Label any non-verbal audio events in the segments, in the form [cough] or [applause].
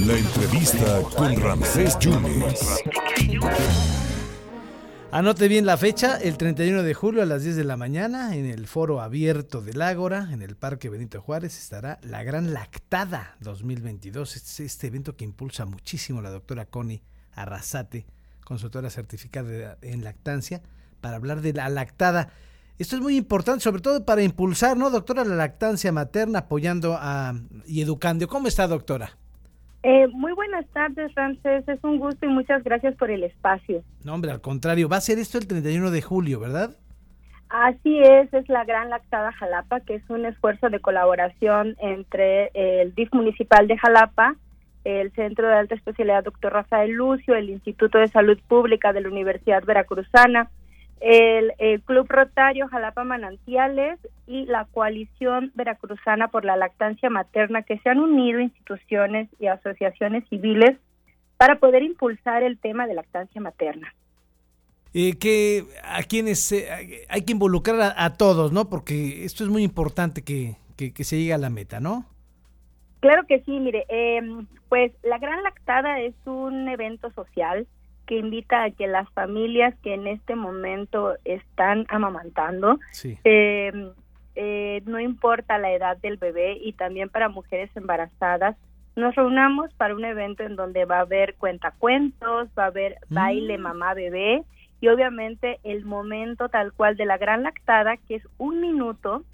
La entrevista con Ramsés Yunes. Anote bien la fecha, el 31 de julio a las 10 de la mañana, en el foro abierto del Ágora, en el Parque Benito Juárez, estará la Gran Lactada 2022. Este es este evento que impulsa muchísimo la doctora Connie Arrasate, consultora certificada en lactancia, para hablar de la lactada. Esto es muy importante, sobre todo para impulsar, ¿no, doctora, la lactancia materna, apoyando a, y educando. ¿Cómo está, doctora? Eh, muy buenas tardes, Ramses. Es un gusto y muchas gracias por el espacio. No, hombre, al contrario. Va a ser esto el 31 de julio, ¿verdad? Así es, es la Gran Lactada Jalapa, que es un esfuerzo de colaboración entre el DIF municipal de Jalapa, el Centro de Alta Especialidad Dr. Rafael Lucio, el Instituto de Salud Pública de la Universidad Veracruzana, el, Club Rotario Jalapa Manantiales y la Coalición Veracruzana por la Lactancia Materna, que se han unido instituciones y asociaciones civiles para poder impulsar el tema de lactancia materna. Eh, que a quienes hay que involucrar a, todos, ¿no? Porque esto es muy importante que, que, se llegue a la meta, ¿no? Claro que sí, mire, eh, pues la Gran Lactada es un evento social que invita a que las familias que en este momento están amamantando, em, eh, no importa la edad del bebé y también para mujeres embarazadas, nos reunamos para un evento en donde va a haber cuentacuentos, va a haber baile mm. mamá bebé y obviamente el momento tal cual de la gran lactada, que es un minuto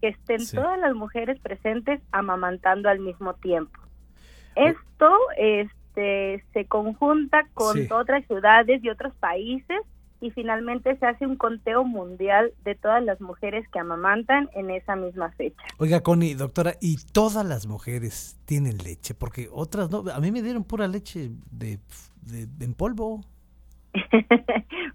que estén todas las mujeres presentes amamantando al mismo tiempo. Esto es se, conjunta con otras ciudades y otros países y finalmente se hace un conteo mundial de todas las mujeres que amamantan en esa misma fecha. Oiga, Connie, doctora, ¿y todas las mujeres tienen leche? Porque otras no, a mí me dieron pura leche de, en polvo. [laughs]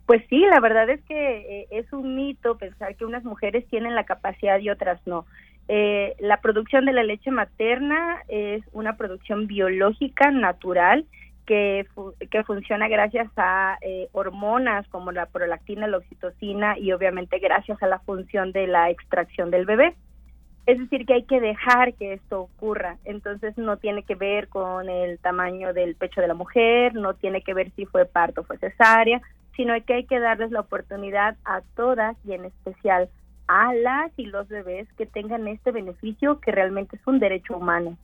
pues sí, la verdad es que eh, es un mito pensar que unas mujeres tienen la capacidad y otras no. Eh, la producción de la leche materna es una producción biológica natural que, que funciona gracias a eh, hormonas como la prolactina, la oxitocina y obviamente gracias a la función de la extracción del bebé. Es decir, que hay que dejar que esto ocurra. Entonces no tiene que ver con el tamaño del pecho de la mujer, no tiene que ver si fue parto o fue cesárea, sino que hay que darles la oportunidad a todas y en especial a las y los bebés que tengan este beneficio que realmente es un derecho humano.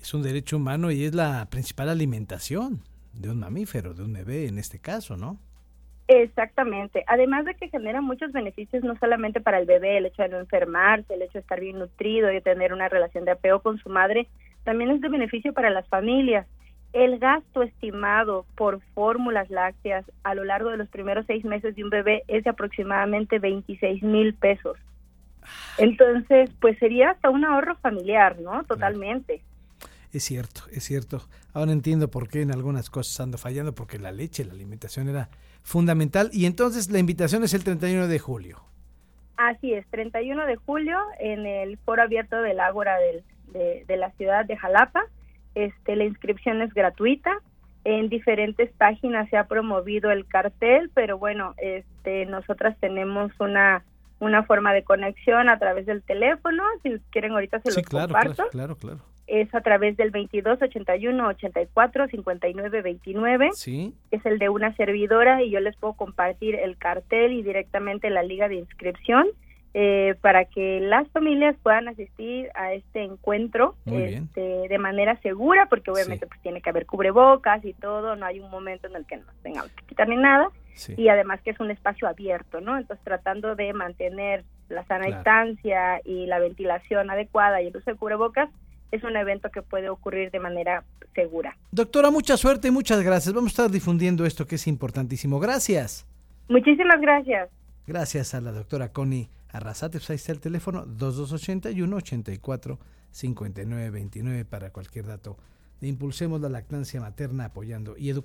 Es un derecho humano y es la principal alimentación de un mamífero, de un bebé en este caso, ¿no? Exactamente. Además de que genera muchos beneficios no solamente para el bebé, el hecho de no enfermarse, el hecho de estar bien nutrido y de tener una relación de apego con su madre, también es de beneficio para las familias. El gasto estimado por fórmulas lácteas a lo largo de los primeros seis meses de un bebé es de aproximadamente 26 mil pesos. Entonces, pues sería hasta un ahorro familiar, ¿no? Totalmente. Es cierto, es cierto. Ahora entiendo por qué en algunas cosas ando fallando, porque la leche, la alimentación era fundamental. Y entonces la invitación es el 31 de julio. Así es, 31 de julio en el foro abierto del Ágora de, de, la ciudad de Jalapa. Este, la inscripción es gratuita. En diferentes páginas se ha promovido el cartel, pero bueno, este, nosotras tenemos una una forma de conexión a través del teléfono. Si quieren, ahorita se los claro, comparto. Claro, claro, Es a través del 22 81 84 59 29. Sí. Es el de una servidora y yo les puedo compartir el cartel y directamente la liga de inscripción. Eh, para que las familias puedan asistir a este encuentro este, de manera segura, porque obviamente pues tiene que haber cubrebocas y todo, no hay un momento en el que no tengamos que quitar ni nada, y además que es un espacio abierto, ¿no? Entonces tratando de mantener la sana distancia y la ventilación adecuada y el uso de cubrebocas, es un evento que puede ocurrir de manera segura. Doctora, mucha suerte y muchas gracias. Vamos a estar difundiendo esto que es importantísimo. Gracias. Muchísimas gracias. Gracias a la doctora Connie Arrasate, pues ahí está el teléfono 2281 84 59 29 para cualquier dato. Impulsemos la lactancia materna apoyando y educando.